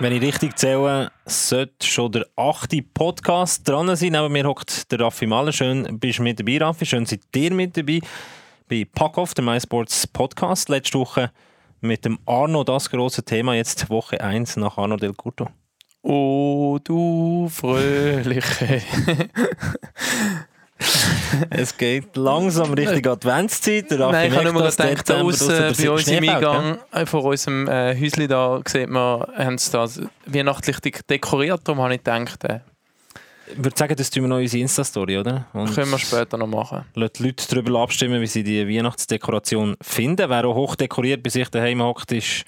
Wenn ich richtig zähle, sollte schon der achte Podcast dran sein. Neben mir hockt der Raffi Mahler. Schön, bist du mit dabei, Raffi. Schön, seid ihr mit dabei bei Pack Off, der MySports Podcast. Letzte Woche mit dem Arno das große Thema. Jetzt Woche 1 nach Arno Del Curto. Oh, du Fröhliche. es geht langsam Richtung Adventszeit. Der Nein, ich habe nur gedacht, da außen bei uns im Eingang ja? vor unserem äh, Häuschen da sieht man, haben sie das weihnachtlich dekoriert. Darum habe ich gedacht, äh, ich würde sagen, das tun wir noch in unsere Insta-Story, oder? Und können wir später noch machen. Lass die Leute darüber abstimmen, wie sie die Weihnachtsdekoration finden. Wer auch hoch dekoriert bei sich daheim hockt, ist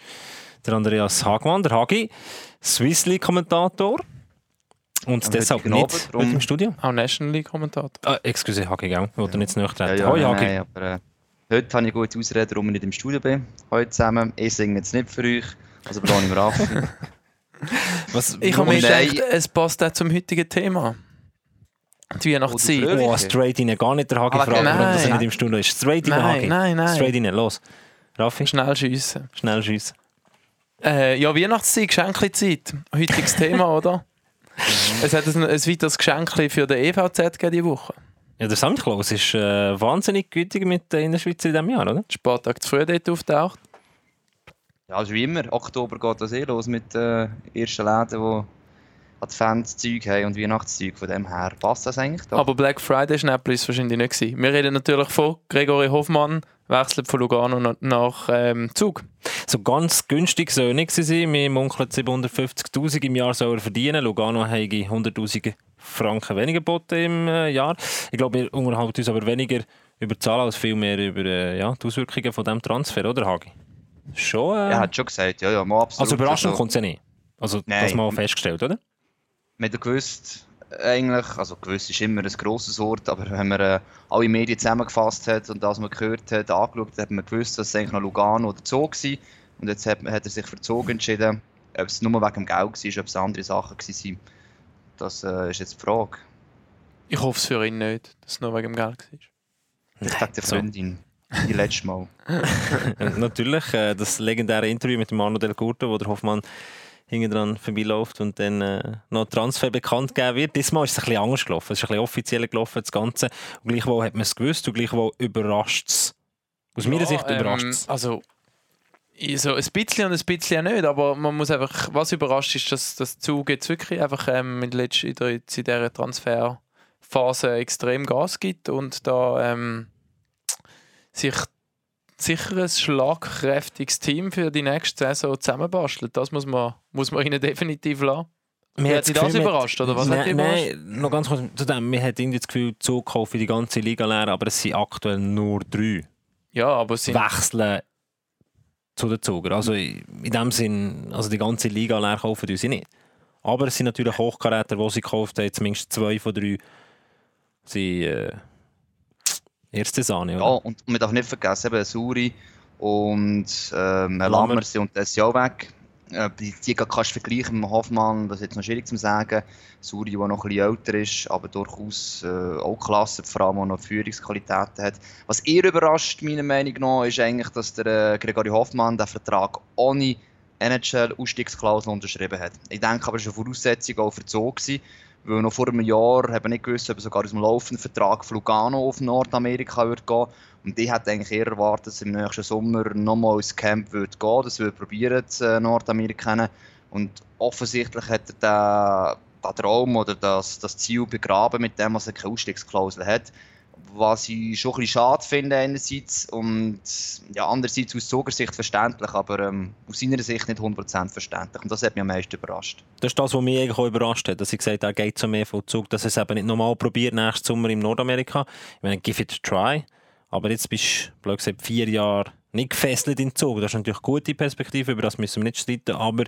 der Andreas Hagmann, der Hagi, Swiss League-Kommentator. Und ja, deshalb nicht mit im Studio. Auch National League-Kommentator. Ah, excuse, Hagi, gell? Ich wollte ja. nicht zu nahe treten. Ja, ja, Hoi, Hagi. Nein, aber, äh, heute habe ich gute Ausrede, warum ich nicht im Studio bin. Heute zusammen. Ich singe jetzt nicht für euch, also belohne ich mir Raffi. Was, ich habe mir gedacht, es passt auch zum heutigen Thema. Die Weihnachtszeit. Oh, straight rein, gar nicht der Hagi fragen, warum das nicht im Studio ist. Straight rein, Hagi. Nein, nein. Straight rein, los. Raffi? Schnell schiessen. Schnell schiessen. Äh, ja, Weihnachtszeit, Geschenkezeit. Heutiges Thema, oder? es hat ein, ein weiteres Geschenk für den EVZ diese Woche. Ja, der Samtklaus ist äh, wahnsinnig gütig mit der Innerschweiz in diesem Jahr, oder? Spartag zu früh dort auftaucht. Ja, also wie immer. Oktober geht das eh los mit den äh, ersten Läden, die Adventszeug haben und Weihnachtszeug. Von dem her passt das eigentlich. Doch. Aber Black Friday Schnäppli ist wahrscheinlich nicht gewesen. Wir reden natürlich von Gregory Hoffmann, wechselt von Lugano nach ähm, Zug. So ganz günstig soll nicht sein. Wir munkeln 750'000 im Jahr soll er verdienen. Lugano hat 100'000 Franken weniger geboten im äh, Jahr. Ich glaube, wir unterhalten uns aber weniger über die Zahlen als vielmehr über äh, ja, die Auswirkungen von diesem Transfer, oder Hagi? Schon, äh... Er hat schon gesagt, ja, ja, mal absolut. Also überraschend also, kommt es ja nicht. Also Nein. das mal festgestellt, oder? Man hat gewusst, eigentlich, also gewusst ist immer ein grosses Wort, aber wenn man äh, alle Medien zusammengefasst hat und das man gehört hat, angeschaut, hat man gewusst, dass es eigentlich noch Lugano oder Zug war. Und jetzt hat, hat er sich für Zug entschieden. Ob es nur wegen dem Geld war, ob es andere Sachen waren, das äh, ist jetzt die Frage. Ich hoffe es für ihn nicht, dass es nur wegen dem Geld war. Ich sage der Freundin. Die letzte Mal. Natürlich, äh, das legendäre Interview mit dem Manu Del Curto, wo der Hoffmann hinten dran vorbeiläuft und dann äh, noch Transfer bekannt gegeben wird. Diesmal ist es ein bisschen anders gelaufen. Es ist ein bisschen offizieller gelaufen, das Ganze. Und gleichwohl hat man es gewusst und gleichwohl überrascht es. Aus ja, meiner Sicht überrascht es. Ähm, also, so ein bisschen und ein bisschen nicht, aber man muss einfach, was überrascht ist, dass das Zug jetzt wirklich einfach ähm, in, letzter, in dieser Transferphase extrem Gas gibt und da ähm, sich sicher ein schlagkräftiges Team für die nächste Saison zusammenbastelt. Das muss man, muss man ihnen definitiv lassen. Mir hat Sie das überrascht, oder was nein, hat dich Nein, noch ganz kurz zu dem. Wir hat irgendwie das Gefühl, Zug für die ganze Liga leer, aber es sind aktuell nur drei. Ja, aber sie wechseln zu den Zugern. Also in dem Sinn, also die ganze Liga leer kaufen sie nicht. Aber es sind natürlich Hochkaräter, die sie gekauft haben, zumindest zwei von drei sind äh, Erste Sahne, oder? Ja, und man darf nicht vergessen, eben Suri und ähm, Lammer sind und das Jahr weg. Äh, die, die kannst du vergleichen mit Hoffmann, das ist jetzt noch schwierig zu sagen. Suri, der noch ein bisschen älter ist, aber durchaus äh, auch klasse, vor allem auch noch Führungsqualitäten hat. Was eher überrascht, meiner Meinung nach, ist eigentlich, dass der äh, Gregory Hoffmann den Vertrag ohne NHL-Ausstiegsklausel unterschrieben hat. Ich denke aber, es war eine Voraussetzung auch für Zoo gewesen, weil noch vor einem Jahr haben wir nicht gewusst, ob sogar aus dem laufenden Vertrag von Lugano auf Nordamerika würde gehen. Und ich hätte eigentlich eher erwartet, dass er im nächsten Sommer nochmal ins Camp würde gehen Das würde probieren, äh, Nordamerika Und offensichtlich hat er den, den Traum oder das, das Ziel begraben mit dem, was er keine Ausstiegsklausel hat was ich schon ein bisschen schade finde einerseits und ja, andererseits aus Zugersicht verständlich, aber ähm, aus seiner Sicht nicht 100% verständlich und das hat mich am meisten überrascht. Das ist das, was mich eigentlich auch überrascht hat, dass ich gesagt habe, er geht so mehr von Zug, dass er es eben nicht nochmal probiert nächsten Sommer in Nordamerika. Ich meine, give it a try, aber jetzt bist du, gesagt, vier Jahre nicht gefesselt in Zug. Das ist natürlich eine gute Perspektive, über das müssen wir nicht streiten, aber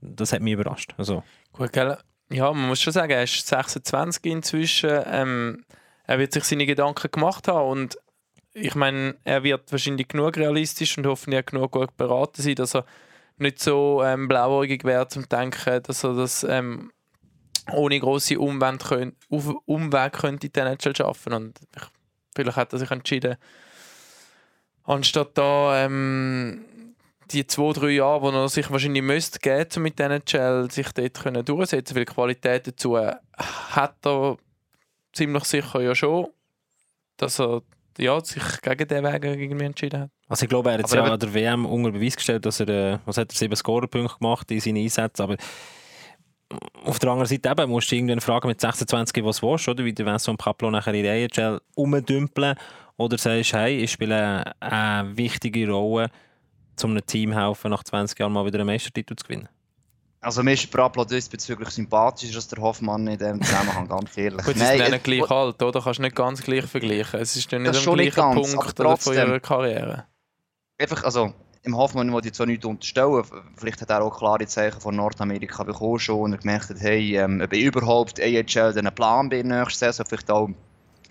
das hat mich überrascht. Also. Gut, gell? Ja, man muss schon sagen, er ist 26 inzwischen. Ähm er wird sich seine Gedanken gemacht haben und ich meine, er wird wahrscheinlich genug realistisch und hoffentlich genug gut beraten sein, dass er nicht so ähm, blauäugig wäre zum denken, dass er das ähm, ohne große Umweg, könnt, Umweg könnte in der NHL schaffen und ich, vielleicht hat er sich entschieden, anstatt da ähm, die zwei, drei Jahre, wo er sich wahrscheinlich müsste geben, um mit diesen Gel sich dort können durchsetzen weil Qualität dazu hat er ziemlich sicher ja schon, dass er ja, sich gegen den Weg irgendwie entschieden hat. Also ich glaube, er hat ja an der WM unter Beweis gestellt, dass er, äh, was hat er, sieben Scorerpunkte gemacht in seinen Einsätzen, aber auf der anderen Seite eben, musst du irgendwann fragen mit 26, was du willst, oder? Wie der Vincent Paplo nachher in der AHL umdümpeln oder sagst, hey, ich spiele eine wichtige Rolle, um einem Team helfen, nach 20 Jahren mal wieder einen Meistertitel zu gewinnen? Also mir ist Praplo diesbezüglich sympathischer als der Hoffmann in diesem Zusammenhang, ganz ehrlich. Gut, sie Nein, sind nicht gleich alt, oder? Kannst nicht ganz gleich vergleichen. Es ist nicht am gleichen ganz, Punkt trotzdem, von ihrer Karriere. Einfach, also im Hoffmann wollte ich zwar nicht unterstellen, vielleicht hat er auch klare Zeichen von Nordamerika bekommen schon und er gemerkt hat, hey, ähm, ob ich überhaupt AHL einen Plan bin nächste Saison, vielleicht auch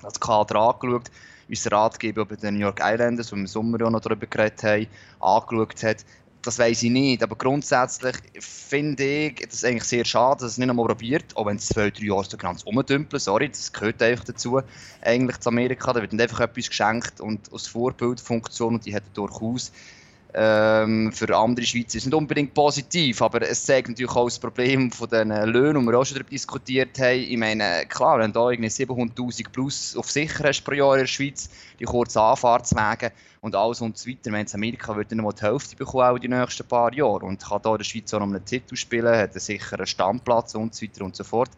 das Kader angeschaut, unser Ratgeber bei den New York Islanders, wo wir im Sommer ja noch darüber geredet haben, angeschaut hat, das weiß ich nicht. Aber grundsätzlich finde ich es eigentlich sehr schade, dass es nicht einmal probiert, auch wenn es zwei, drei Jahre so ganz umdümpeln, sorry, das gehört einfach dazu, eigentlich zu Amerika. Da wird einfach etwas geschenkt und als Vorbildfunktion, und die hat durchaus ähm, für andere Schweizer ist nicht unbedingt positiv, aber es zeigt natürlich auch das Problem von den Löhnen, die wir auch schon darüber diskutiert haben. Ich meine, klar, wenn du da 700'000 plus auf sicher hast pro Jahr in der Schweiz, die kurzen Anfahrtswege und alles und so weiter, wenn es Amerika wird dann mal die Hälfte bekommen, die nächsten paar Jahre und kann da in der Schweiz auch noch einen Titel spielen, hat einen sicheren Stammplatz und so weiter und so fort.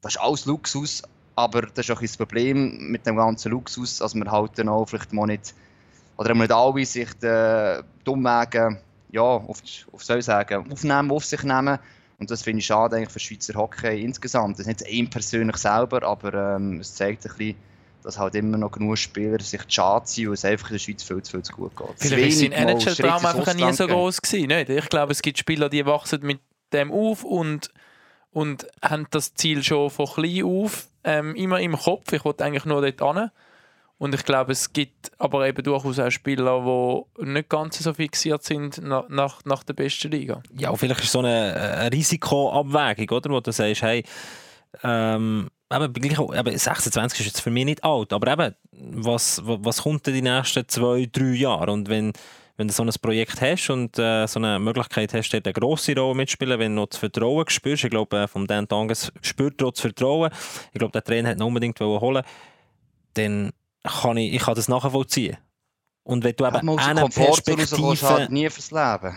Das ist alles Luxus, aber das ist auch das Problem mit dem ganzen Luxus, dass man halt dann auch vielleicht mal nicht oder nicht alle sich den Dummwegen ja, auf, auf soll ich sagen, aufnehmen, auf sich nehmen. Und das finde ich schade eigentlich für Schweizer Hockey insgesamt. Das ist nicht ihm persönlich selber, aber ähm, es zeigt ein bisschen, dass halt immer noch genug Spieler sich schade sind und es einfach in der Schweiz viel zu viel zu gut geht. Vielleicht war sein NHL-Traum einfach nie so groß gewesen. Nicht? Ich glaube, es gibt Spieler, die wachsen mit dem auf und, und haben das Ziel schon von klein auf ähm, immer im Kopf. Ich wollte eigentlich nur dort hin. Und ich glaube, es gibt aber eben durchaus auch Spieler, die nicht ganz so fixiert sind nach, nach, nach der besten Liga. Ja, vielleicht ist so eine, eine Risikoabwägung, oder? Wo du sagst, hey, ähm, eben, eben 26 ist jetzt für mich nicht alt, aber eben, was, was kommt in die nächsten zwei, drei Jahre? Und wenn, wenn du so ein Projekt hast und äh, so eine Möglichkeit hast, dort eine grosse Rolle mitzuspielen, wenn du noch das Vertrauen spürst, ich glaube, äh, vom Dan Tanges spürt er das Vertrauen, ich glaube, der Trainer hat ihn unbedingt holen dann kann ich, ich kann das nachvollziehen. Und wenn du eben ja, eine Perspektive... halt nie fürs Leben.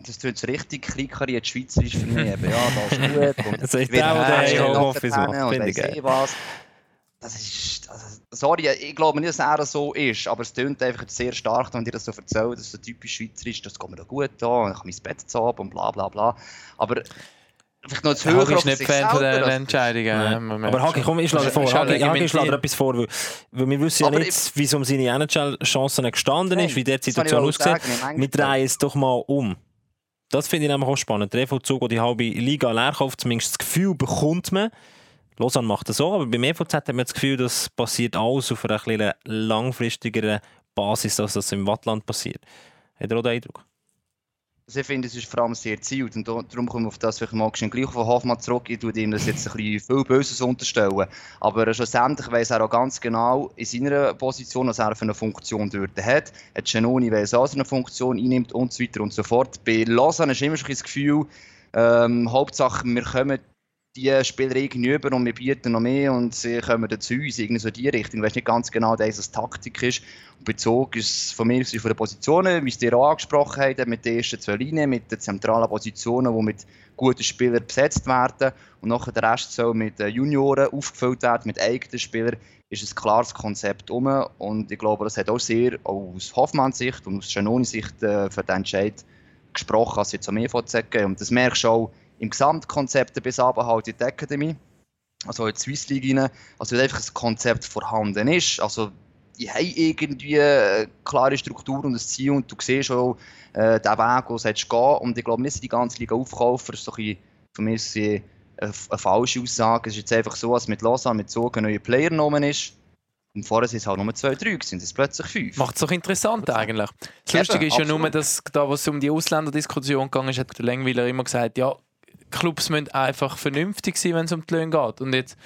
Das tut richtig kleinkariert schweizerisch für mich. Eben. Ja, das ist gut. Und das ist der, der Homeoffice macht. Finde ich was. Das ist, also, sorry, ich glaube nicht, dass er so ist, aber es tönt einfach sehr stark, wenn dir das so erzählt, dass es so typisch schweizerisch ist, das geht mir da gut an, ich kann mein Bett zu und bla bla bla. Aber Vielleicht noch zu höher. Ich bin nicht Fan von diesen Entscheidungen. Aber Hagi, komm, ich schlage vor. Hagi, Hagi schlage etwas vor, weil, weil wir wissen ja nicht, wie es um seine NHL-Chancen gestanden ist, wie der Situation aussieht. Wir drehen es doch mal um. Das finde ich nämlich auch spannend. Der EVZ, der die halbe Liga leer kauft, zumindest das Gefühl bekommt man, Lausanne macht das so, aber beim EVZ hat man das Gefühl, das passiert alles auf einer langfristigeren Basis, als das im Wattland passiert. Hat er auch den Eindruck? Also ich finde, es ist vor allem sehr zielt und darum kommen wir auf das vielleicht mal gleich von Hoffmann zurück. Ich tue ihm das jetzt ein bisschen viel Böses unterstellen. Aber schlussendlich weiss er auch ganz genau in seiner Position, was er für eine Funktion dort hat. Hat Genoni weiss auch, eine Funktion einnimmt und so weiter und so fort. Bei Lausanne ist immer schon das Gefühl, ähm, Hauptsache wir kommen die Spieler irgendwie über und wir bieten noch mehr und sie kommen dazu uns, irgendwie so die Richtung. Ich weiß nicht ganz genau, dass es Taktik ist. Und Bezug ist von mir von den Positionen, wie es dir auch angesprochen hat, mit den ersten zwei Linien, mit den zentralen Positionen, die mit guten Spielern besetzt werden und nachher der Rest soll mit Junioren aufgefüllt werden, mit eigenen Spielern, ist ein klares Konzept um und ich glaube, das hat auch sehr aus Hoffmanns Sicht und aus Giannonis Sicht äh, für den Entscheid gesprochen, als jetzt am EVZ gehen. Und das merkst du auch im Gesamtkonzept bis aber halt in die Academy, also in die Swiss League rein, also wenn einfach ein Konzept vorhanden ist, also die haben irgendwie eine klare Struktur und ein Ziel und du siehst auch äh, den Weg, wo du gehen und ich glaube nicht, die ganze Liga aufkaufen, das ist so ein bisschen, für mich eine, eine, falsche Aussage. Es ist jetzt einfach so, dass mit Lausanne mit so ein neuer Player genommen ist, und vorher sind es halt nur zwei, drei, sind es plötzlich fünf. Macht es doch interessant eigentlich. Das Lustige ist ja nur, dass da, was um die Ausländerdiskussion gegangen ist, hat der Lengweiler immer gesagt, ja, Clubs müssen einfach vernünftig sein, wenn es um die Löhne geht. Und jetzt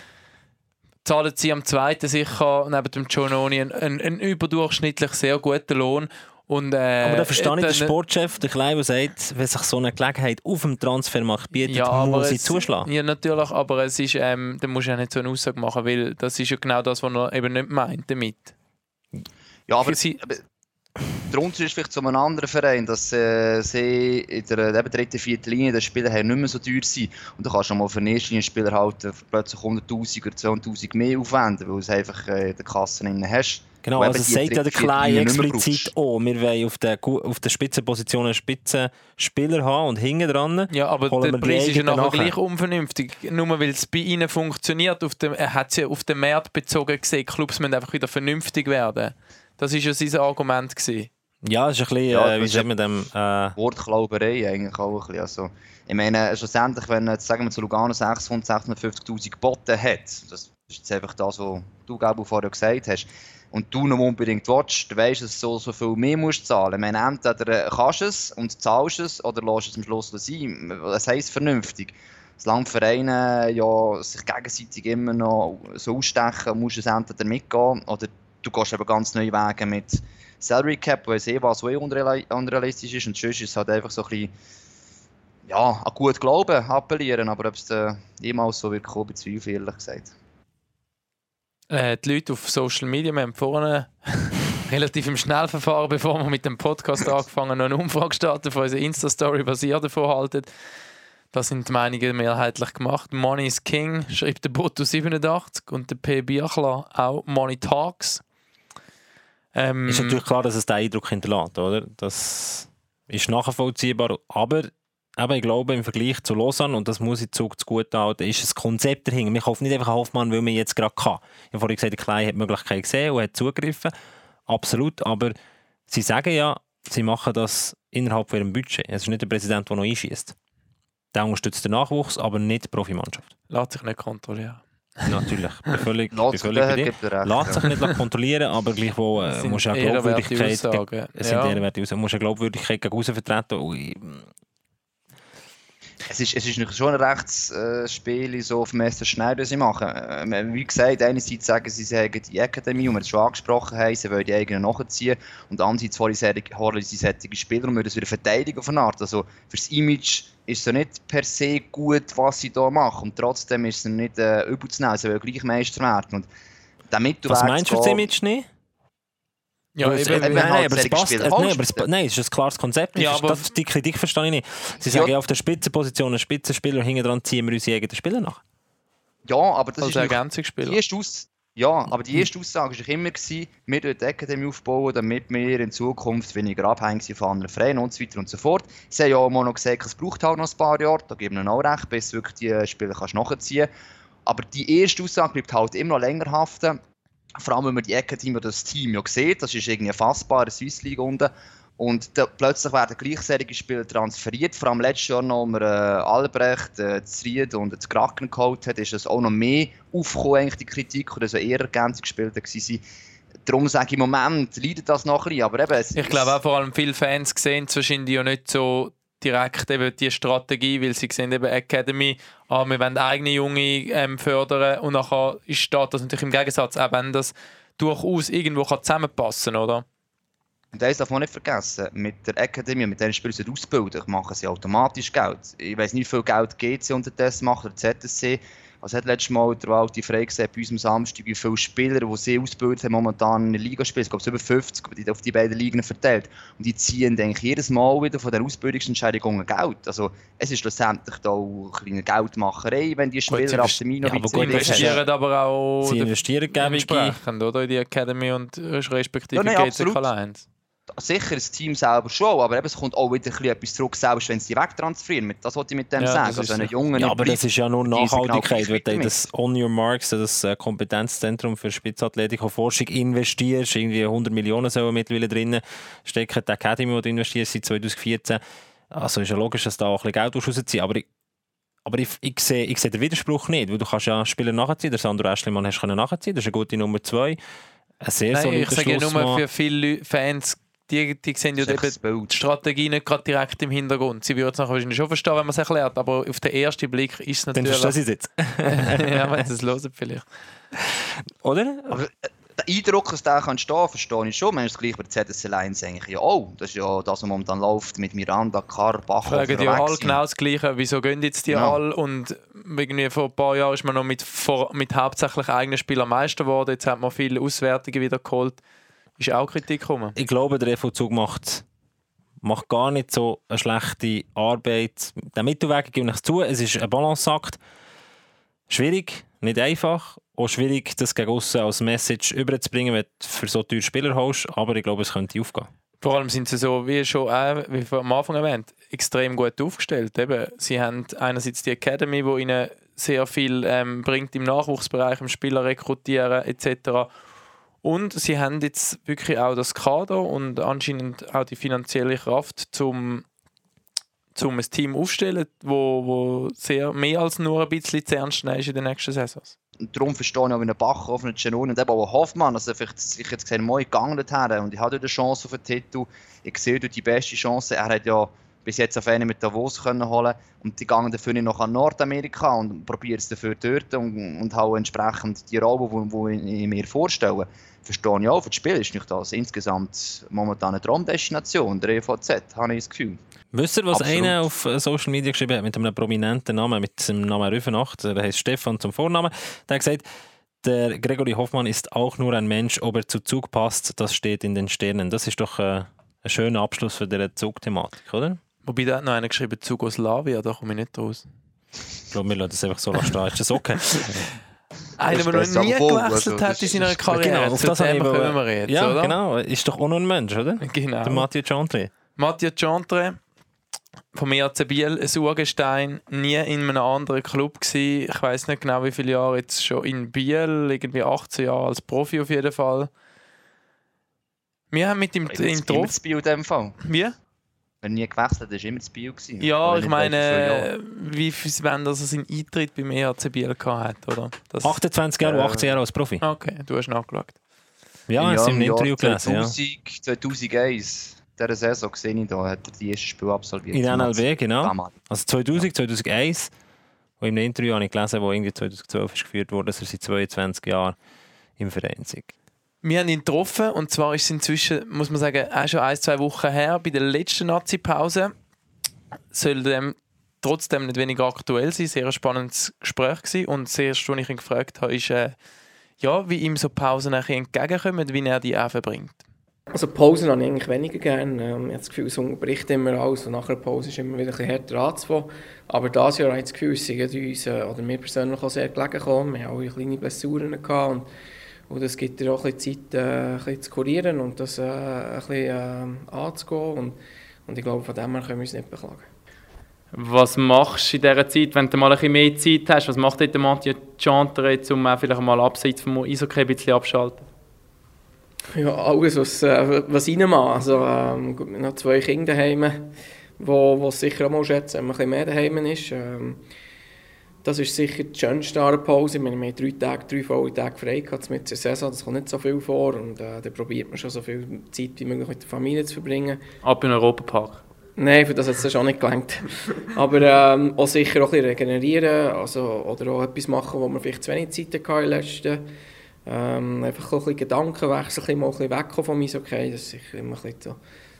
zahlen sie am zweiten sicher neben dem Giannoni einen, einen, einen überdurchschnittlich sehr guten Lohn. Und, äh, aber da verstehe ich den Sportchef, der Klein, der sagt, wenn sich so eine Gelegenheit auf dem Transfermarkt bietet, aber muss es- zuschlagen. Ja, natürlich, aber es ist, ähm, da musst du ja nicht so eine Aussage machen, weil das ist ja genau das, was er eben nicht meint damit. Ja, aber, sie- aber der Unterschied ist vielleicht zu einem anderen Verein, dass äh, sie in der eben dritten, vierten Linie der Spieler nicht mehr so teuer sein. Und da kannst du mal für einen Erstlinie-Spieler halt äh, plötzlich 100'000 oder 200'000 mehr aufwenden, weil du es einfach äh, in der Kasse drin hast. Genau, also es sagt ja der Klein explizit auch, wir wollen auf den, Gu- auf den Spitzenpositionen Spitzenspieler haben und hinten dran Ja, aber der Preis ist ja nachher gleich unvernünftig. Nur weil es bei ihnen funktioniert, auf dem, er hat es ja auf den Markt bezogen gesehen, Clubs müssen einfach wieder vernünftig werden. Das war ja sein Argument. Gewesen. Ja, es ist ein bisschen, Ja, äh, wie sagt man dem, äh, Wortklauberei eigentlich auch ein bisschen. Also, ich meine, schlussendlich, wenn jetzt, sagen wir zu Lugano 600, 650'000 geboten hat, das ist jetzt einfach das, was du, Gabo, vorher gesagt hast, und du noch unbedingt willst, du, dass du so, so viel mehr musst zahlen. Ich meine, entweder äh, kannst du es und zahlst es, oder lässt es am Schluss sein. Das heisst vernünftig. Solange Vereine ja sich gegenseitig immer noch so ausstechen, musst du es entweder mitgehen, oder du gehst eben ganz neue Wege mit Salary Cap, weil es eh was, was eh unreali- unrealistisch ist. Und sonst ist es halt einfach so ein bisschen, ja, an gut Glauben appellieren. Aber ob es jemals so wird kommen, bezweifle ich ehrlich gesagt. Äh, die Leute auf Social Media, wir haben vorne relativ im Schnellverfahren, bevor wir mit dem Podcast angefangen noch eine Umfrage gestartet von unserer Insta-Story, was ihr davon haltet. Da sind die Meinungen mehrheitlich gemacht. Money is King, schreibt der Boto87 und der P. Biachler auch Money Talks. Ähm, ist natürlich klar, dass es den Eindruck hinterlässt, oder? Das ist nachvollziehbar, aber eben, ich glaube, im Vergleich zu Lausanne, und das muss ich Zug zu gut halten, ist ein Konzept dahinter. Wir kaufen nicht einfach einen Hoffmann, weil man jetzt gerade kann. Ich habe vorhin gesagt, der Klein hat die Möglichkeit gesehen und hat zugegriffen. Absolut, aber sie sagen ja, sie machen das innerhalb von ihrem Budget. Es ist nicht der Präsident, der noch einschießt. Der unterstützt den Nachwuchs, aber nicht die Profimannschaft. lässt sich nicht kontrollieren. Natürlich, völlig, bin Lass sich völlig er nicht kontrollieren, aber gleichwohl äh, musst du Glaubwürdigkeit, Aussagen. es sind Ja. ehrenwerte Aussagen, musst du ja Glaubwürdigkeit gegen außen vertreten. Es ist, es ist schon ein Rechtsspiel so auf Meister Schnell, das sie machen. Äh, Wie gesagt, einerseits sagen sie, sie haben die Akademie, und wir es schon angesprochen haben, sie wollen die eigenen nachziehen. Und andererseits holen sie solche Spieler und müssen das wieder verteidigen auf eine Art. Also für das Image ist es nicht per se gut, was sie hier machen. Und trotzdem ist es nicht äh, übel zu nehmen. Sie wollen gleich Meister werden. Und der Mittelweg Was meinst du gehen- Image nicht? Ja, eben, äh, wenn nein, halt aber es passt. Äh, nein, aber es, nein, es ist ein klares Konzept. Ja, aber- das, die Kritik verstehe ich nicht. Sie Ja. sagen ja, auf der Spitzenposition, einen Spitzenspieler hinten dran ziehen wir unsere eigenen Spieler nach. Ja, aber das als ist Ergänzungsspieler. Die Aus ja, aber die erste Aussage war immer, gewesen, wir wollen die Academy aufbauen, damit wir in Zukunft weniger abhängig sind von anderen Vereinen und so weiter und so fort. Sie haben ja auch mal noch gesagt, es braucht halt noch ein paar Jahre, da geben wir auch recht, bis du wirklich die Spieler kannst nachziehen Aber die erste Aussage bleibt halt immer noch länger haften. Vor allem, wenn man die Academy oder das Team ja sieht, das ist irgendwie fassbar, in der Swiss League unten. Und da, plötzlich werden gleichzeitige Spieler transferiert. Vor allem letztes Jahr noch, als man äh, Albrecht, äh, Zried und das Kraken geholt hat, ist das auch noch mehr aufgekommen, eigentlich, die Kritik, oder so eher Ergänzungsspieler waren. Darum sage ich, im Moment leidet das noch ein bisschen. Aber eben, Ich glaube auch vor allem viele Fans sehen es wahrscheinlich ja nicht so direkt eben die Strategie, weil sie sehen eben Academy, ah, wir wollen eigene Junge ähm, fördern und nachher ist- steht das natürlich im Gegensatz, auch wenn das durchaus irgendwo kann zusammenpassen oder? Und eines darf man nicht vergessen, mit der Academy, mit diesen der Spieler ausbilden, machen sie automatisch Geld. Ich weiß nicht, wie viel Geld GC unterdessen macht oder ZSC. Was hat letztes Mal der Walti Frey gesehen, bei unserem am Samstag, wie viele Spieler, die sie ausbilden haben, momentan in der Liga spielen. Es gibt über 50 auf die beiden Ligen verteilt. Und die ziehen eigentlich jedes Mal wieder von der Ausbildungsentscheidungen Geld. Also es ist schlussendlich da auch eine kleine Geldmacherei, wenn die Spieler gut, ab dem Mino ja, aber gut, investieren aber auch sie investieren entsprechend, oder? In die Academy und äh, respektive ja, nein, GC K1 sicher das Team selber schon, aber eben, es kommt auch wieder ein bisschen etwas zurück, selbst wenn sie die wegtransferieren. Das wollte ich mit dem Ja, das sagen. ist Also, ein so. Junge Ja, aber das ist ja nur Nachhaltigkeit, wenn du das On Your Marks, das äh, Kompetenzzentrum für Spitzathletik und Forschung investierst, irgendwie 100 Millionen sollen mittlerweile drinnen stecken, die Academy, die du investierst seit 2014, also ist ja logisch, dass da auch ein bisschen Geld rausziehen aber ich, aber ich, ich, sehe, ich sehe den Widerspruch nicht, weil du kannst ja Spieler nachziehen, der Sandro Eschlimann hast du können nachziehen, das ist eine gute Nummer 2, ein sehr Nein, solider ich sage ja nur für viele Fans, die, die sehen ja eben die Strategie nicht gerade direkt im Hintergrund. Sie würden es nachher wahrscheinlich schon verstehen, wenn man es erklärt, aber auf den ersten Blick ist es Dann natürlich... verstehst du es jetzt. ja, wenn sie es hören vielleicht. Oder? Aber, äh, der Eindruck, dass der kann stehen, verstehe ich schon. Man ist gleich bei der ZSC Lions eigentlich ja auch. Das ist ja das, was momentan läuft mit Miranda, Carr, Bach. Fragen die alle genau das Gleiche. Wieso gehen jetzt die ja. alle? Und irgendwie vor ein paar Jahren ist man noch mit, vor, mit hauptsächlich eigenen Spielern Meister geworden. Jetzt hat man viele Auswertungen wieder geholt. Ist auch Kritik gekommen? Ich glaube, der EV-Zug macht macht gar nicht so eine schlechte Arbeit. Der Mittelweg gebe ich zu, es ist ein Balanceakt. Schwierig, nicht einfach. Auch schwierig, das gegen aussen als Message überzubringen, wenn du für so teure Spieler holst. Aber ich glaube, es könnte aufgehen. Vor allem sind sie so, wie schon äh, wie am Anfang erwähnt, extrem gut aufgestellt. Eben, sie haben einerseits die Academy, die ihnen sehr viel ähm, bringt im Nachwuchsbereich, im Spieler rekrutieren etc. Und sie haben jetzt wirklich auch das Kader und anscheinend auch die finanzielle Kraft, zum um ein Team aufzustellen, wo, wo mehr als nur ein bisschen zu ernst ist in den nächsten Saisons. Und darum verstehe ich auch, wie ein Bach auf einen Genon und eben auch Hoffmann, also vielleicht, ich jetzt gesehen, mal gegangen her und ich habe die Chance auf den Titel, ich sehe dort die beste Chance, er hat ja bis jetzt auf einen mit Davos können holen. Und die gehen dafür noch an Nordamerika und probieren es dafür dort und, und haben entsprechend die Rolle, die ich mir vorstelle verstehe ich auch, für das Spiel ist nicht das insgesamt momentan eine Traumdestination, der EVZ, habe ich das Gefühl. Wisst ihr, was Absolut. einer auf äh, Social Media geschrieben hat mit einem prominenten Namen, mit dem Namen Rüfenacht, der heißt Stefan zum Vornamen, der hat gesagt, der Gregory Hoffmann ist auch nur ein Mensch, ob er zu Zug passt, das steht in den Sternen. Das ist doch äh, ein schöner Abschluss für diese Zugthematik, oder? Wobei da hat noch einer geschrieben, Zugoslavia, da komme ich nicht raus. Ich glaube, wir lassen das einfach so stehen. Ist das okay? Einer, der noch nie gewechselt also, hat in seiner Karriere. Genau, auf das Thema können wir jetzt, Ja, oder? genau. Ist doch auch noch ein Mensch, oder? Genau. Der Mathieu Chantre. Mathieu Chantre vom EAC Biel, ein Urgestein, nie in einem anderen Club gewesen. Ich weiß nicht genau, wie viele Jahre jetzt schon in Biel, irgendwie 18 Jahre als Profi auf jeden Fall. Wir haben mit ihm in Trof... in dem Fall. Wie? Wenn nie gewechselt hat, war immer das Bio. Gewesen. Ja, ich meine, wie viel wenn das sein Eintritt beim EHC Biel hat, oder? Das, 28 Jahre, äh, 18 Jahre als Profi. Okay, du hast nachgeschaut. Ja, ja, im Interview gelesen. 2000, 2001, dieser Saison gesehen ich da, hat er die erste Spiel absolviert. In NLW, genau. Damals. Also 2000, 2001, wo im Interview habe ich gelesen, wo irgendwie 2012 ist geführt wurde, dass er seit 22 Jahren im Verein ist. Wir haben ihn getroffen und zwar ist es inzwischen, muss man sagen, auch schon ein, zwei Wochen her, bei der letzten Nazi-Pause. Soll dem trotzdem nicht weniger aktuell sein. Sehr ein spannendes Gespräch gewesen. und das erste, was ich ihn gefragt habe, ist, äh, ja, wie ihm so Pausen entgegenkommen, wie er die auch verbringt. Also Pausen habe ich eigentlich weniger gerne. Ähm, ich habe das Gefühl, es unterbricht immer alles und nach der Pause ist immer wieder ein bisschen härter anzufangen. Aber dieses Jahr habe ich das Gefühl, es sind uns, äh, oder mir persönlich auch sehr gelegen gekommen. Wir haben auch kleine Blessuren gehabt und und es gibt dir auch ein bisschen Zeit, äh, ein bisschen zu kurieren und das äh, ein bisschen äh, anzugehen. Und, und ich glaube, von dem her können wir uns nicht beklagen. Was machst du in dieser Zeit, wenn du mal ein bisschen mehr Zeit hast? Was macht der Mathieu Chantre, um äh, vielleicht mal abseits vom Eishockey ein bisschen abschalten? Ja, alles, was, äh, was reinmacht. Also, ähm, noch zwei Kinder daheim, die wo, sicher auch mal schätzen, wenn man ein bisschen mehr daheim ist. Ähm, das ist sicher die schönste Pause. Wir haben drei Tage, drei volle Tage frei gehabt mit der Saison. Das kommt nicht so viel vor. Und äh, dann probiert man schon so viel Zeit wie möglich mit der Familie zu verbringen. Ab in den Europapark? Nein, für das hat es schon nicht gelangt. Aber ähm, auch sicher auch ein bisschen regenerieren also, oder auch etwas machen, wo man vielleicht zu wenig Zeit hatte in letzten ähm, Einfach ein bisschen Gedanken wechseln, mal ein bisschen wegkommen vom Eishockey. Das ist sicher immer ein bisschen so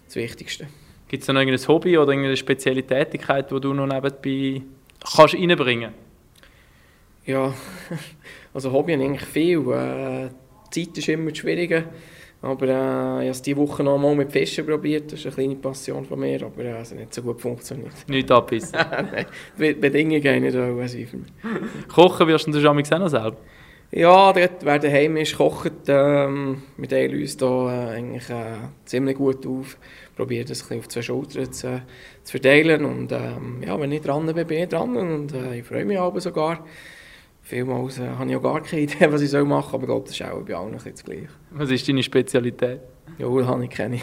das Wichtigste. Gibt es noch irgendein Hobby oder irgendeine spezielle Tätigkeit, die du noch nebenbei kannst reinbringen kannst? Ja, also Hobby habe ich eigentlich viel. Äh, die Zeit ist immer schwieriger. Aber äh, ich habe es diese Woche noch mal mit Fischen probiert. Das ist eine kleine Passion von mir, aber äh, es hat nicht so gut funktioniert. Nicht abbissen? Nein, Bedingungen gehen nicht auch für mich. Kochen wirst du schon mal selber? Ja, dort, wer daheim ist, kocht. Ähm, wir teilen uns da äh, eigentlich äh, ziemlich gut auf. Probieren das ein auf zwei Schultern zu, zu verteilen. Und ähm, ja, wenn ich dran bin, bin ich dran. Und äh, ich freue mich aber sogar. Vielmals äh, habe ich auch gar keine Idee, was ich machen soll, aber ich glaube, das ist auch bei allen das Gleiche. Was ist deine Spezialität? Ja, habe ich keine.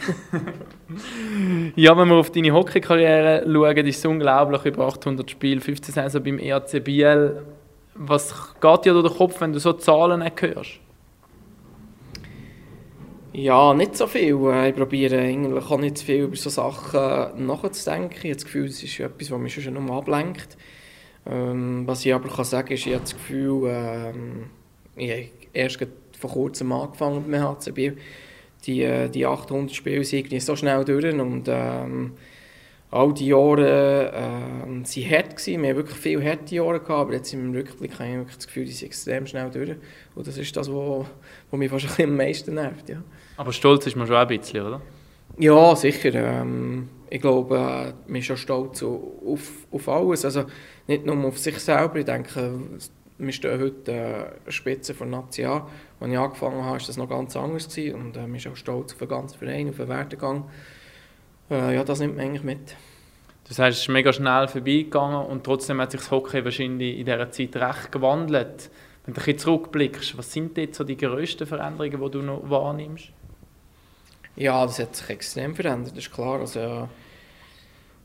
ja, wenn wir auf deine Hockey-Karriere schauen, ist es unglaublich, über 800 Spiele, 15 Saison beim EAC Biel. Was geht dir durch den Kopf, wenn du so Zahlen nicht hörst? Ja, nicht so viel. Äh, ich probiere eigentlich auch nicht zu viel über solche Sachen nachzudenken. Ich habe das Gefühl, es ist etwas, was mich schon noch ablenkt. Ähm, was ich aber kann sagen ist, ich habe das Gefühl, ähm, ich habe erst vor kurzem angefangen beim HC Biel. Die, äh, die 800 Spiele sind so schnell durch und ähm, all die Jahre äh, hart gewesen. Wir haben wirklich viele harte Jahre gehabt, aber jetzt im Rückblick habe ich wirklich das Gefühl, die sind extrem schnell durch. Und das ist das, was mich fast am meisten nervt. Ja. Aber stolz ist man schon ein bisschen, oder? Ja, sicher. Ähm, ich glaube, äh, man ist schon stolz auf, auf alles. Also nicht nur auf sich selber. Ich denke, wir stehen heute äh, Spitze von Nation. Als ich angefangen habe, war das noch ganz anders. Gewesen. Und äh, wir sind auch stolz auf den ganzen Verein, auf den Werdegang. Äh, ja, das nimmt man eigentlich mit. Das heißt, es ist mega schnell vorbeigegangen und trotzdem hat sich das Hockey wahrscheinlich in dieser Zeit recht gewandelt. Wenn du ein bisschen zurückblickst, was sind jetzt so die grössten Veränderungen, die du noch wahrnimmst? Ja, das hat sich extrem verändert, das ist klar. Also,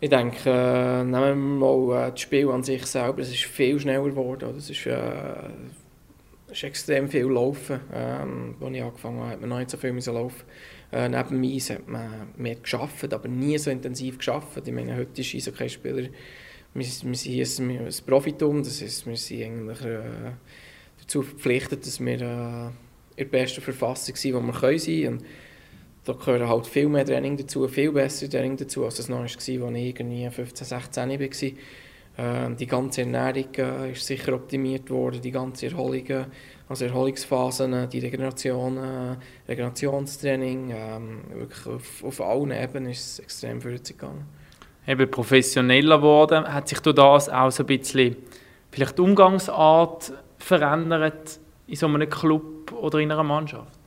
ich denke, äh, nehmen wir mal äh, das Spiel an sich selber, es ist viel schneller geworden. Es ist, äh, ist extrem viel Laufen. Ähm, als ich angefangen habe, hat man noch nicht so viel müssen laufen. Äh, neben Eis hat man mehr geschafft, aber nie so intensiv geschafft. Ich meine, heute ist Eishockey-Spieler, wir, wir sind hier ein, Profitum, das heißt, wir sind eigentlich äh, dazu verpflichtet, dass wir äh, in der besten Verfassung sind, die wir können sein können. Da gehören halt viel mehr Training dazu, viel besser Training dazu, als es noch war, als ich irgendwie 15, 16 war. Äh, die ganze Ernährung äh, ist sicher optimiert worden, die ganze Erholung, also Erholungsphasen, äh, die Regeneration, äh, Regenerationstraining, äh, wirklich auf, auf allen Ebenen ist es extrem vorwärts gegangen. Eben professioneller geworden, hat sich durch das auch so ein bisschen vielleicht die Umgangsart verändert in so einem Club oder in einer Mannschaft?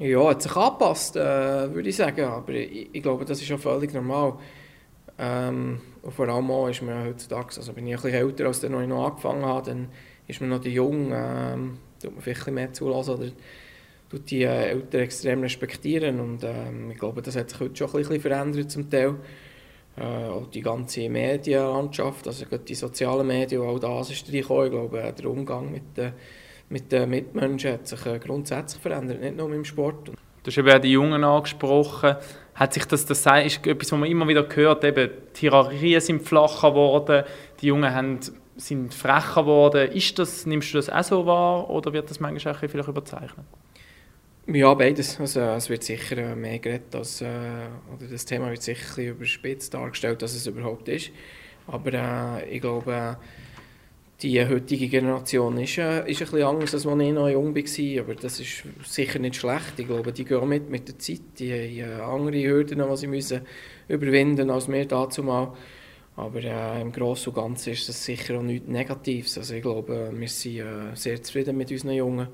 Ja, hat sich angepasst, äh, würde ich sagen. Aber ich, ich, glaube, das ist auch völlig normal. Ähm, und vor allem auch ist man heutzutage, also bin ich ein bisschen älter, als ich noch angefangen habe, dann ist man noch Jung, ähm, tut man vielleicht mehr zulassen oder tut die äh, Eltern extrem respektieren. Und ähm, ich glaube, das hat sich heute schon ein bisschen verändert zum Teil. Äh, auch die ganze Medienlandschaft, also die sozialen Medien, auch das ist reingekommen. Ich glaube, der Umgang mit den mit den Mitmenschen hat sich äh, grundsätzlich verändert, nicht nur im Sport. Du hast eben auch die Jungen angesprochen. Hat sich das, das ist etwas, was man immer wieder hört, eben, die Hierarchien sind flacher geworden, die Jungen haben, sind frecher geworden. Ist das, nimmst du das auch so wahr oder wird das manchmal auch vielleicht überzeichnet? Ja, beides. Also, es wird sicher äh, mehr geredet, als, äh, oder das Thema wird sicher überspitzt dargestellt, als es überhaupt ist. Aber äh, ich glaube, äh, die heutige Generation ist, äh, ist ein bisschen anders, als als ich noch jung war, aber das ist sicher nicht schlecht. Ich glaube, die gehen mit mit der Zeit, die haben äh, andere Hürden, die sie müssen überwinden als wir dazu mal. Aber äh, im Großen und Ganzen ist das sicher auch nichts Negatives. Also ich glaube, wir sind äh, sehr zufrieden mit unseren Jungen.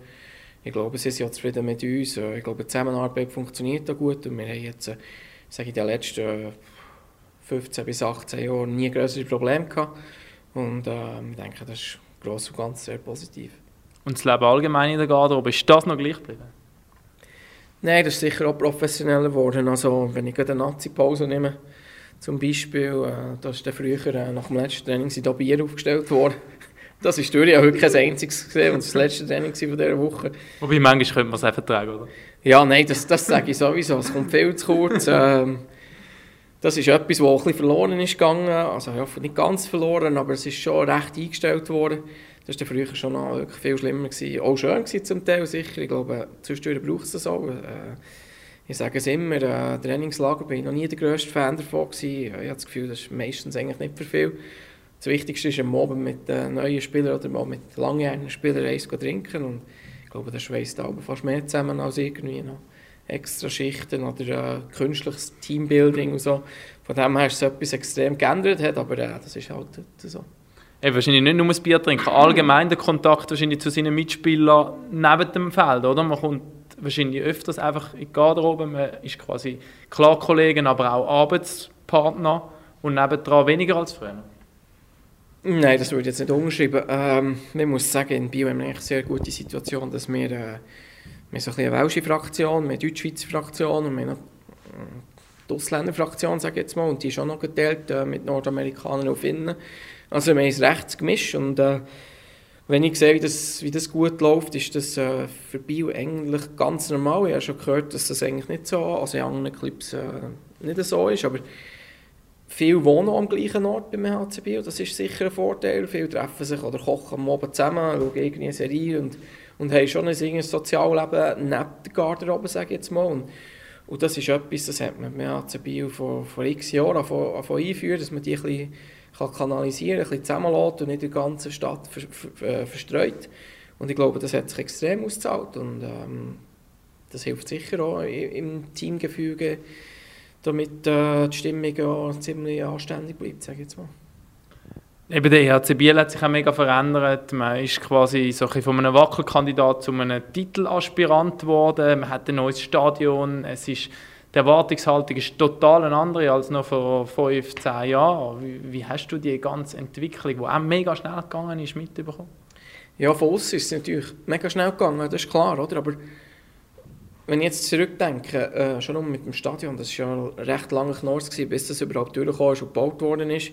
Ich glaube, sie sind auch zufrieden mit uns. Äh, ich glaube, die Zusammenarbeit funktioniert auch gut und wir haben jetzt, äh, sage ich, in den letzten 15 bis 18 Jahren nie größere Probleme gehabt. Und äh, ich denke, das ist gross und ganz sehr positiv. Und das Leben allgemein in der Garderobe, ist das noch gleich geblieben? Nein, das ist sicher auch professioneller geworden. Also, wenn ich eine Nazi-Pause nehme, zum Beispiel, äh, da ist früher äh, nach dem letzten Training sind da Bier aufgestellt worden. Das ist durch, ich habe heute kein einziges gesehen und das letzte Training von dieser Woche. Wobei, manchmal könnte man es einfach tragen, oder? Ja, nein, das, das sage ich sowieso. Es kommt viel zu kurz. Ähm, das ist etwas, das ein bisschen verloren ist gegangen. Also ich hoffe nicht ganz verloren, aber es ist schon recht eingestellt worden. Das war früher schon noch wirklich viel schlimmer. Gewesen. Auch schön gewesen zum Teil, sicher. Ich glaube, zwischendurch braucht es das auch. Äh, ich sage es immer, äh, Trainingslager bin ich noch nie der grösste Fan davon gewesen. Ich habe das Gefühl, das ist meistens eigentlich nicht für viel. Das Wichtigste ist am Abend mit äh, neuen Spielern oder mal mit langjährigen Spielern eins trinken und ich glaube, das schweißt aber fast mehr zusammen als irgendwie noch extra Schichten oder äh, künstliches Teambuilding und so. Von dem her ist es etwas extrem geändert, hat, aber äh, das ist halt so. Ey, wahrscheinlich nicht nur das Bier trinken, allgemein der Kontakt wahrscheinlich zu seinen Mitspielern neben dem Feld, oder? Man kommt wahrscheinlich öfters einfach in die Garderobe, man ist quasi klar Kollegen, aber auch Arbeitspartner und nebendran weniger als früher. Nein, das würde ich jetzt nicht umschreiben. Ähm, man muss sagen, in Bio haben wir eine sehr gute Situation, dass wir äh, wir haben so ein eine welsche Fraktion, eine deutsch-schweizer Fraktion und wir haben äh, die Ausländerfraktion, sage ich jetzt mal, und die ist auch noch geteilt äh, mit Nordamerikanern und Finnen. Also wir haben es recht gemischt und äh, wenn ich sehe, wie das, wie das gut läuft, ist das äh, für Bio eigentlich ganz normal. Ich habe schon gehört, dass das eigentlich nicht so, also in anderen Clips äh, nicht so ist, aber viele wohnen am gleichen Ort beim HC Bio, das ist sicher ein Vorteil. Viele treffen sich oder kochen am Abend zusammen, schauen irgendwie eine Serie und und haben schon ein Sozialleben neben der Garderobe, sage ich jetzt mal. Und, und das ist etwas, das hat man mit AC Biel vor, vor x Jahren einführen, dass man die ein bisschen kanalisieren kann, ein bisschen zusammenlässt und nicht in der ganzen Stadt ver, ver, äh, verstreut. Und ich glaube, das hat sich extrem ausgezahlt und ähm, das hilft sicher auch im Teamgefüge, damit äh, die Stimmung auch ziemlich anständig bleibt, sage ich jetzt mal. Eben der EHC Biel hat sich auch mega verändert. Man ist quasi so ein von einem Wackelkandidat zu einem Titelaspirant geworden. Man hat ein neues Stadion. Es ist, die Erwartungshaltung ist total eine andere als noch vor fünf, zehn Jahren. Wie, wie hast du die ganze Entwicklung, die auch mega schnell gegangen ist, mitbekommen? Ja, von uns ist es natürlich mega schnell gegangen, das ist klar, oder? Aber wenn ich jetzt zurückdenke, äh, schon um mit dem Stadion, das war ja recht lange Knorrs, bis das überhaupt durchgekommen ist und gebaut worden ist.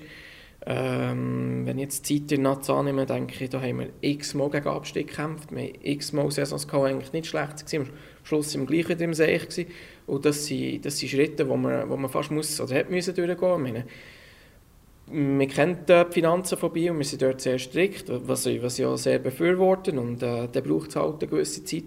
Ähm, wenn ich jetzt die Zeit in Natz annehme, denke ich, da haben wir x-mal gegen Abstieg gekämpft. Wir haben x-mal Saisons gehabt, eigentlich nicht schlecht gewesen. Am Schluss sind wir gleich wieder im See gewesen. Und das sind, das sind Schritte, wo man, wo man fast muss oder hat müssen durchgehen müssen. Wir kennen die Finanzen von Bio, wir sind dort sehr strikt, was ich, was ich auch sehr befürworte. Und äh, da braucht es halt eine gewisse Zeit,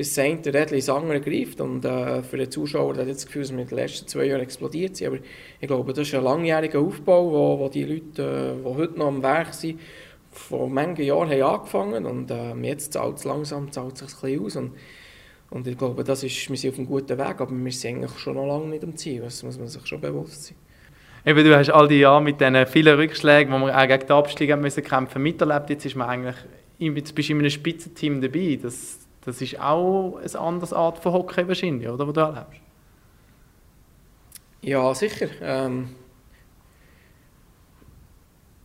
bis das eine Rädchen ins andere greift. Und äh, für den Zuschauer hat jetzt das Gefühl, dass wir in den letzten zwei Jahren explodiert sind. Aber ich glaube, das ist ein langjähriger Aufbau, wo, wo die Leute, die äh, heute noch am Werk sind, vor manchen Jahren haben angefangen und äh, jetzt zahlt es langsam zahlt sich ein bisschen aus. Und, und ich glaube, das ist, wir sind auf einem guten Weg, aber wir sind eigentlich schon noch lange nicht am Ziel. Das muss man sich schon bewusst sein. Eben, du hast all die Jahre mit diesen vielen Rückschlägen, wo wir auch gegen den Abstieg müssen kämpfen, miterlebt. Jetzt ist man eigentlich, jetzt bist du in einem Spitzenteam dabei. Das, das ist auch eine andere Art von Hockey wahrscheinlich, oder, was du erlebst? Ja, sicher. Ähm,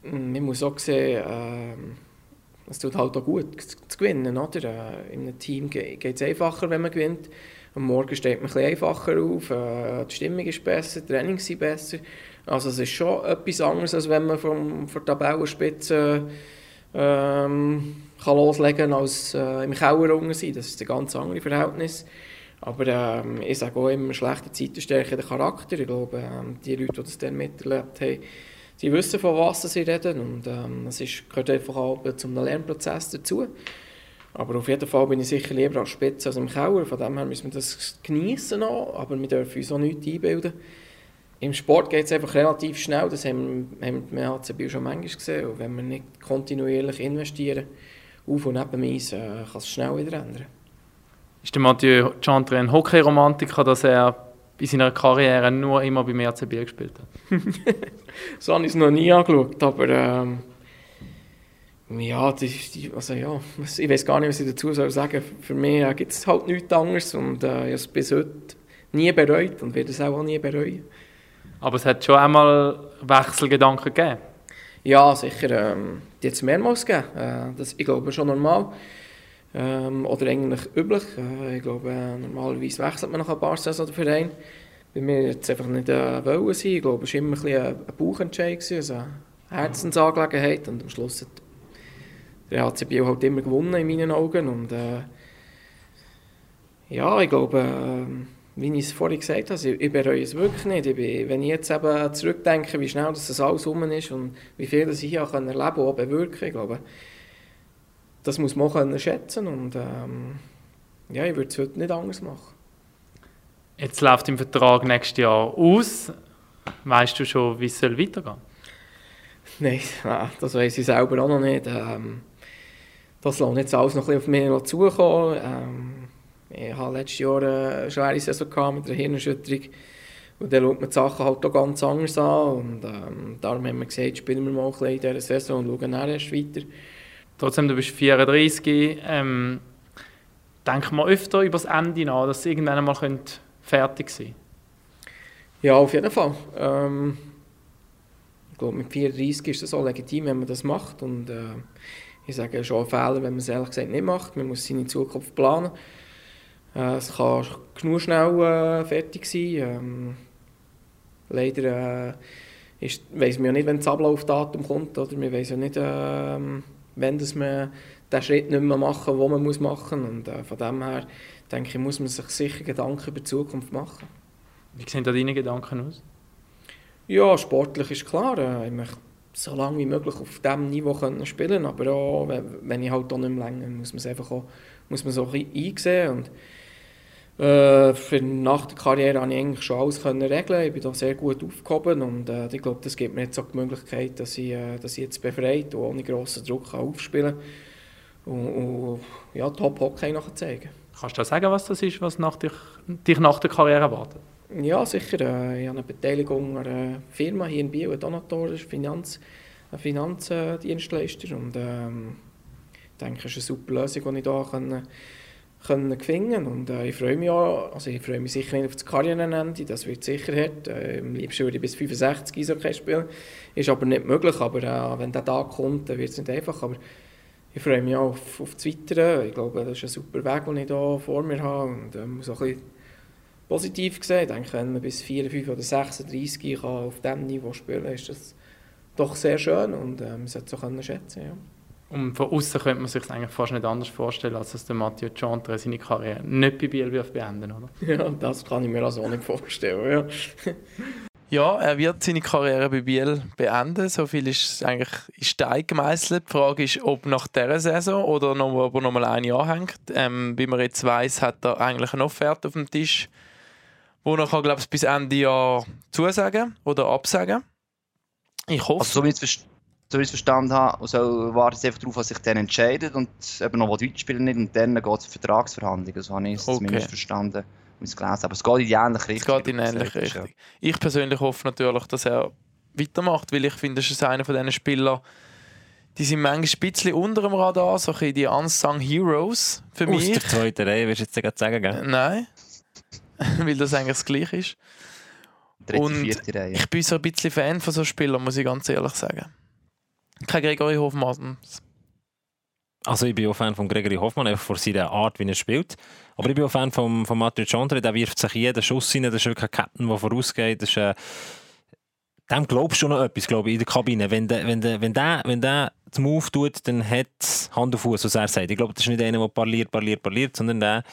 man muss auch sehen, ähm, es tut halt auch gut zu gewinnen. Oder? Äh, in einem Team geht es einfacher, wenn man gewinnt. Am Morgen steht man ein einfacher auf, äh, die Stimmung ist besser, die Training sind besser. Also es ist schon etwas anderes, als wenn man vom, von der Tabellenspitze ähm, kann loslegen als äh, im Keller unten sein. Das ist ein ganz anderes Verhältnis. Aber ähm, ich sage auch immer, schlechte Zeiten stärken den Charakter. Ich glaube, ähm, die Leute, die das dann miterlebt haben, sie wissen, von was sie reden. Und ähm, es ist, gehört einfach auch zu einem Lernprozess dazu. Aber auf jeden Fall bin ich sicher lieber als Spitze als im Keller. Von dem her müssen wir das genießen aber wir dürfen uns auch nichts einbilden. Im Sport geht es einfach relativ schnell, das haben wir, haben wir im HCB schon manchmal gesehen. Und wenn wir nicht kontinuierlich investieren, auf und neben Eis, äh, kann es schnell wieder ändern. Ist der Mathieu Chantre ein Hockey-Romantiker, dass er in seiner Karriere nur immer beim RCB gespielt hat? so habe ich es noch nie angeschaut, aber ähm, ja, die, also ja, ich weiß gar nicht, was ich dazu soll sagen Für mich äh, gibt es halt nichts anderes und äh, ich habe es bis heute nie bereut und werde es auch nie bereuen. Aber es hat schon einmal Wechselgedanken gegeben? Ja, sicher. Ähm, die hat es mehrmals gegeben. Äh, das, ich glaube, schon normal. Ähm, oder eigentlich üblich. Äh, ich glaube, äh, normalerweise wechselt man nach ein paar Saison den Verein. Bei mir jetzt einfach nicht äh, wollen sein. Ich glaube, es war immer ein, ein, ein Bauchentscheid, also eine Herzensangelegenheit. Und am Schluss hat der HC Biel halt immer gewonnen in meinen Augen. Und äh, ja, ich glaube, äh, wie ich es vorhin gesagt habe, ich, bereue es wirklich nicht. Ich bin, wenn ich jetzt eben zurückdenke, wie schnell das alles rum ist und wie viel das ich hier erleben und auch bewirken, glaube, das muss man auch schätzen und ähm, ja, ich würde es heute nicht anders machen. Jetzt läuft im Vertrag nächstes Jahr aus. Weißt du schon, wie es weitergehen soll? Nein, das weiß ich selber auch noch nicht. Ähm, das lässt jetzt alles noch ein bisschen auf mich zukommen. Ähm, ich hatte letztes Jahr eine schwere Saison mit einer Hirnerschütterung. Und dann schaut man die Sachen halt auch ganz anders an. Und ähm, darum haben wir gesagt, spielen wir mal ein bisschen in dieser Saison und schauen dann erst weiter. Trotzdem, du bist 34. Ähm, denkt man öfter über das Ende nach, dass es irgendwann mal fertig sein könnte? Ja, auf jeden Fall. Ähm, ich glaube, mit 34 ist es auch legitim, wenn man das macht. Und äh, ich sage schon ein Fehler, wenn man es ehrlich gesagt nicht macht. Man muss seine Zukunft planen. Äh, es kann genug schnell äh, fertig sein. Ähm, leider äh, weiss man ja nicht, wenn das Ablaufdatum kommt. Oder? Wir wissen ja nicht, äh, wenn das man den Schritt nicht mehr machen, den man muss machen muss. Und äh, von dem her denke ich, muss man sich sicher Gedanken über die Zukunft machen. Wie sehen da deine Gedanken aus? Ja, sportlich ist klar. Äh, ich möchte so lange wie möglich auf diesem Niveau können spielen aber auch, wenn ich halt auch nicht mehr länger, muss man es einfach auch, muss man so ein einsehen und äh, für nach der Karriere konnte ich eigentlich schon alles können regeln. Ich bin da sehr gut aufgehoben und äh, ich glaube, das gibt mir jetzt auch die Möglichkeit, dass ich, äh, dass ich jetzt befreit und ohne grossen Druck kann aufspielen kann und, und ja, Top-Hockey nachzeigen Kannst du sagen, was das ist, was nach dich, dich nach der Karriere erwartet? Ja, sicher. Äh, ich habe eine Beteiligung an einer Firma hier in Biel, Donator, das ist Finanz, ein Finanzdienstleister und ähm, ich denke, es ist eine super Lösung, die ich hier kann, können gewinnen und äh, ich freue mich auch, also ich freue mich sicher nicht auf das Karrierenende, das wird sicher hart. Äh, am liebsten würde ich bis 65 Eishockey spielen, ist aber nicht möglich, aber äh, wenn der Tag kommt, dann wird es nicht einfach, aber ich freue mich auch auf, auf das Weitere. Ich glaube, das ist ein super Weg, den ich hier vor mir habe und ähm, so ein bisschen positiv gesehen, ich denke, wenn man bis 54 oder 36 kann auf diesem Niveau spielen kann, ist das doch sehr schön und ähm, man sollte es so schätzen ja. Und von außen könnte man sich es eigentlich fast nicht anders vorstellen, als dass der Matthieu Chantre seine Karriere nicht bei Biel beenden oder? Ja, das kann ich mir also auch nicht vorstellen. Ja. ja, er wird seine Karriere bei Biel beenden. So viel ist eigentlich in Stein gemeißelt. Die Frage ist, ob nach dieser Saison oder noch, ob er noch mal ein Jahr hängt. Ähm, wie man jetzt weiß, hat er eigentlich eine Offerte auf dem Tisch, wo er, glaube ich, bis Ende Jahr zusagen oder absagen. Ich hoffe. Also, so so wie ich es verstanden habe, also wartet einfach darauf, was sich dann entscheidet und eben noch Deutsch spielen nicht und dann geht es Vertragsverhandlungen. So habe ich es okay. zumindest verstanden und es gelesen. Aber es geht in die ähnliche Richtung. Es geht in die ähnliche Richtung. Ich persönlich hoffe natürlich, dass er weitermacht, weil ich finde, er ist einer von diesen Spielern, die sind manchmal ein bisschen unter dem Radar, so ein die Unsung Heroes für mich. Aus der zweiten Reihe, willst du jetzt sagen, gell? Nein, weil das eigentlich das Gleiche ist. Dritte, und Reihe. ich bin so ein bisschen Fan von so Spielern, muss ich ganz ehrlich sagen. Kein Gregory Hoffmann. Also ich bin auch Fan von Gregory Hoffmann, einfach von seiner Art, wie er spielt. Aber ich bin auch Fan von, von Mathieu Chandre, der wirft sich jeden Schuss rein, das ist wirklich ein Captain, der vorausgeht. Das ist, äh, dem glaubst du noch etwas, glaube ich, in der Kabine. Wenn der, wenn der, wenn der, wenn der den Move tut, dann hat es Hand auf Fuß, was er sagt. Ich glaube, das ist nicht einer, der parliert, parliert, parliert, sondern der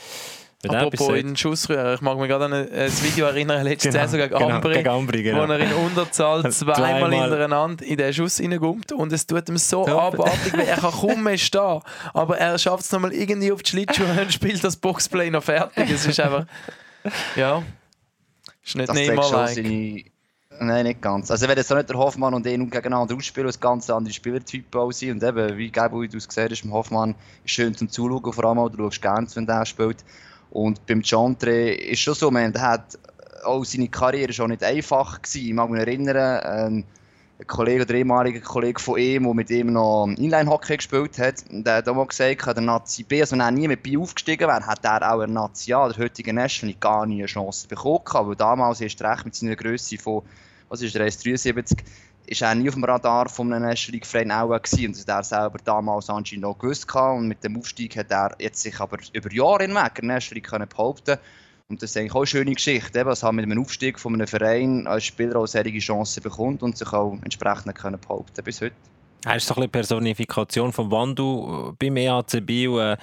Apropos in den Schussrührer, ich mag mich gerade an ein Video erinnern, letzte genau, Saison gegen genau, Ambri, gegen Ambri genau. wo er in Unterzahl zweimal hintereinander in den Schuss reinkommt und es tut ihm so abartig, weil er kann kaum mehr stehen, aber er schafft es nochmal irgendwie auf die Schlittschuhe und spielt das Boxplay noch fertig. Es ist einfach, ja, ist nicht Neymar-like. Nein, nicht ganz. Also wenn es so nicht der Hoffmann und ihn gegeneinander ausspielen, es ganz andere Spielertypen auch sind und eben, wie Gabriel du es gesehen hast, Hoffmann ist schön zum Zuschauen, vor allem auch, du schaust gerne, wenn der spielt. Und beim Chantre ist schon so, man hat auch seine Karriere schon nicht einfach gewesen. Ich mag mich erinnern, ähm, ein Kollege oder ehemaliger Kollege von ihm, der mit ihm noch Inline-Hockey gespielt hat, der hat auch mal gesagt, der Nazi B, also wenn er nie mit B aufgestiegen wäre, hat er auch in Nazi A, der heutigen National, gar nie eine Chance bekommen. Aber damals erst recht mit seiner Größe von, was ist der, 1,73 ist er nie auf dem Radar von einem Verein auch gewesen. Und das hat er selber damals anscheinend noch gewusst. Und mit dem Aufstieg hat er jetzt sich aber über Jahre hinweg National League können behaupten und das ist eigentlich auch eine schöne Geschichte, was er mit dem Aufstieg von einem Verein als Spieler auch sehr Chancen bekommt und sich auch entsprechend können behaupten bis heute. Er ist so ein Personifikation vom Wandel beim EAC Biel, äh,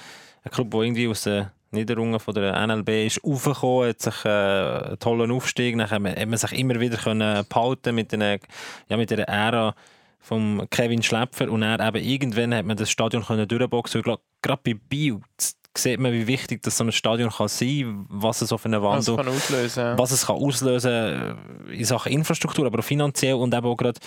ein Club, der irgendwie aus der Niederungen von der NLB ist aufgekommen, hat sich äh, einen tollen Aufstieg, dann hat man, sich immer wieder können behalten mit, den, ja, mit der Ära von Kevin Schläpfer und dann eben irgendwann hat man das Stadion können durchboxen. Gerade bei Biel sieht man, wie wichtig das so ein Stadion kann sein, was es auf einer Wandel, was, auslösen. was es kann auslösen in Sachen Infrastruktur, aber auch finanziell und eben auch gerade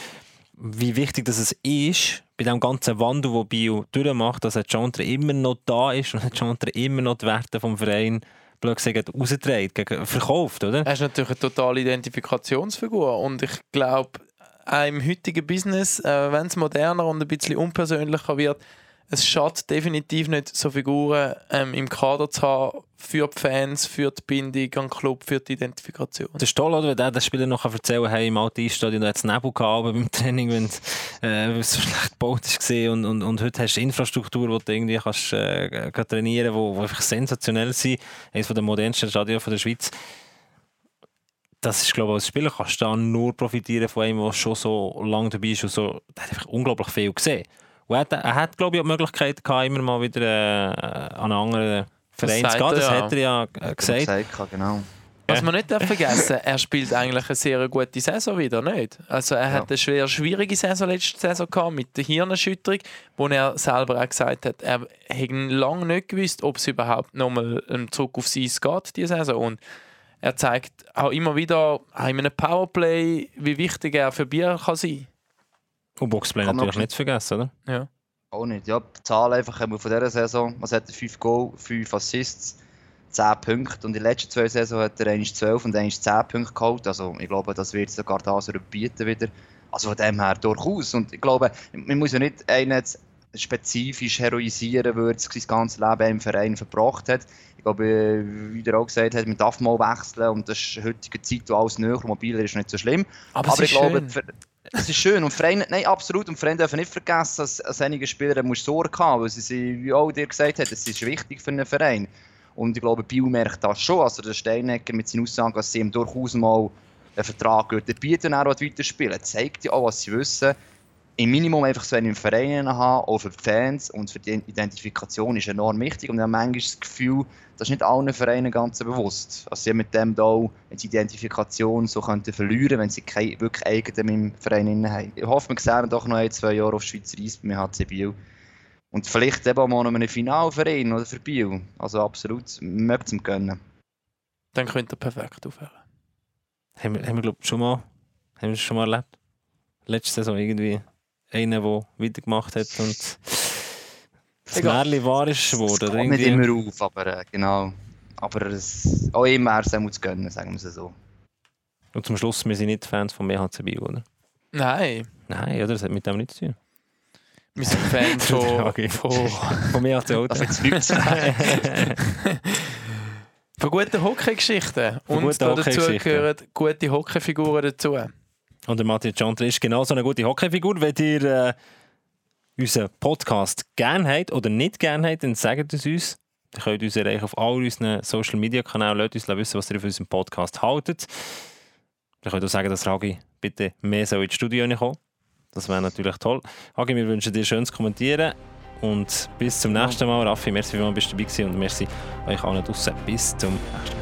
wie wichtig das ist, bei dem ganzen Wandel, den Bio durchmacht, dass ein Chantre immer noch da ist und ein Chantre immer noch die Werte vom Verein rausträgt, verkauft, oder? Er ist natürlich eine totale Identifikationsfigur und ich glaube, im heutigen Business, äh, wenn es moderner und ein bisschen unpersönlicher wird, es schadet definitiv nicht, so Figuren ähm, im Kader zu haben für die Fans, für die Bindung an den Club, für die Identifikation. Das ist toll, oder? wenn der den Spieler noch erzählen kann, hey, im alten Eisstadion hat es Nebel gehabt beim Training, wenn es äh, so schlecht gebaut war und, und, und heute hast du Infrastruktur, wo du irgendwie kannst, äh, trainieren kannst, die einfach sensationell sind. Eines der modernsten Stadien der Schweiz das ist, glaube ich, als Spieler kannst du nur profitieren von einem, der schon so lange dabei ist und so, der hat einfach unglaublich viel gesehen. Und er, er hat, glaube ich, die Möglichkeit gehabt, immer mal wieder äh, an einen anderen Verein zu gehen. Das ja. hat er ja äh, gesagt. gesagt genau. Was man nicht vergessen darf, er spielt eigentlich eine sehr gute Saison wieder, nicht? Also er hat eine schwer schwierige Saison letzte Saison gehabt mit der Hirnerschütterung, wo er selber auch gesagt hat, er hätte lange nicht gewusst, ob es überhaupt nochmal zurück aufs Eis geht, diese Saison. Und er zeigt auch immer wieder in einem Powerplay, wie wichtig er für Bier kann sein Und Boxplay natürlich nicht vergessen, oder? Ja. Auch nicht. Ja, die Zahl einfach haben wir von dieser Saison. Was hat er? 5 Goal, 5 Assists, 10 Punkte. Und in den letzten zwei Saisons hat er 1 12 und 1 10 Punkte geholt. Also ich glaube, das wird sogar das bieten wieder. Also von dem her durchaus. Und ich glaube, man muss ja nicht einen spezifisch heroisieren, weil er sein ganzes Leben im Verein verbracht hat. Ich glaube, wie er auch gesagt hat, man darf mal wechseln und das ist in heutiger Zeit, wo alles näher mobiler ist, nicht so schlimm. Aber, Aber ich glaube, es ist schön. Und Vereine, nein, absolut. Und Vereine dürfen nicht vergessen, dass als einige Spieler Sorge haben, weil sie, wie auch dir gesagt hat, es ist wichtig für einen Verein. Und ich glaube, Biel merkt das schon. Also der Steinecker mit seinen Aussagen, dass sie ihm durchaus mal einen Vertrag bieten er weiterspielen. Das zeigt ja auch, was sie wissen im Minimum einfach so einen Verein haben, auch für die Fans und für die Identifikation ist enorm wichtig. Und ich habe manchmal das Gefühl, das ist nicht allen Vereinen ganz bewusst. Also sie mit dem da auch die Identifikation so könnten verlieren, wenn sie keine wirklich eigenen Verein haben. Ich hoffe, wir sehen doch noch ein, zwei Jahre auf Schweizer Eis beim HC Biel. Und vielleicht eben auch mal einen Finalverein oder für Biel. Also absolut, es ihm gönnen. Dann könnte er perfekt aufhören. Haben wir, haben wir glaube schon mal, haben wir schon mal erlebt? Letzte Saison irgendwie einer, der weitergemacht hat und das Märchen wahr ist geworden. Es nicht immer auf, aber äh, genau. Aber es, auch immer er muss gönnen, sagen wir es so. Und zum Schluss, wir sind nicht Fans von MHC Bio, oder? Nein. Nein, oder? Das hat mit dem nichts zu tun. Wir sind Fans von, von, von MHC Auto. von guten Hockey-Geschichten. Und gute dazu gehören gute Hockeyfiguren dazu. Und der Matthias Chantre ist genauso eine gute Hockeyfigur. Wenn ihr äh, unseren Podcast gerne habt oder nicht gerne habt, dann sagt es uns. Ihr könnt uns erreichen auf all unseren Social Media Kanälen. Lasst uns wissen, was ihr von unserem Podcast haltet. Ihr könnt auch sagen, dass Ragi bitte mehr so ins Studio kommen Das wäre natürlich toll. Ragi, wir wünschen dir schönes Kommentieren. Und bis zum nächsten Mal. Raffi, merci, wie du dabei warst und merci euch allen draußen. Bis zum nächsten Mal.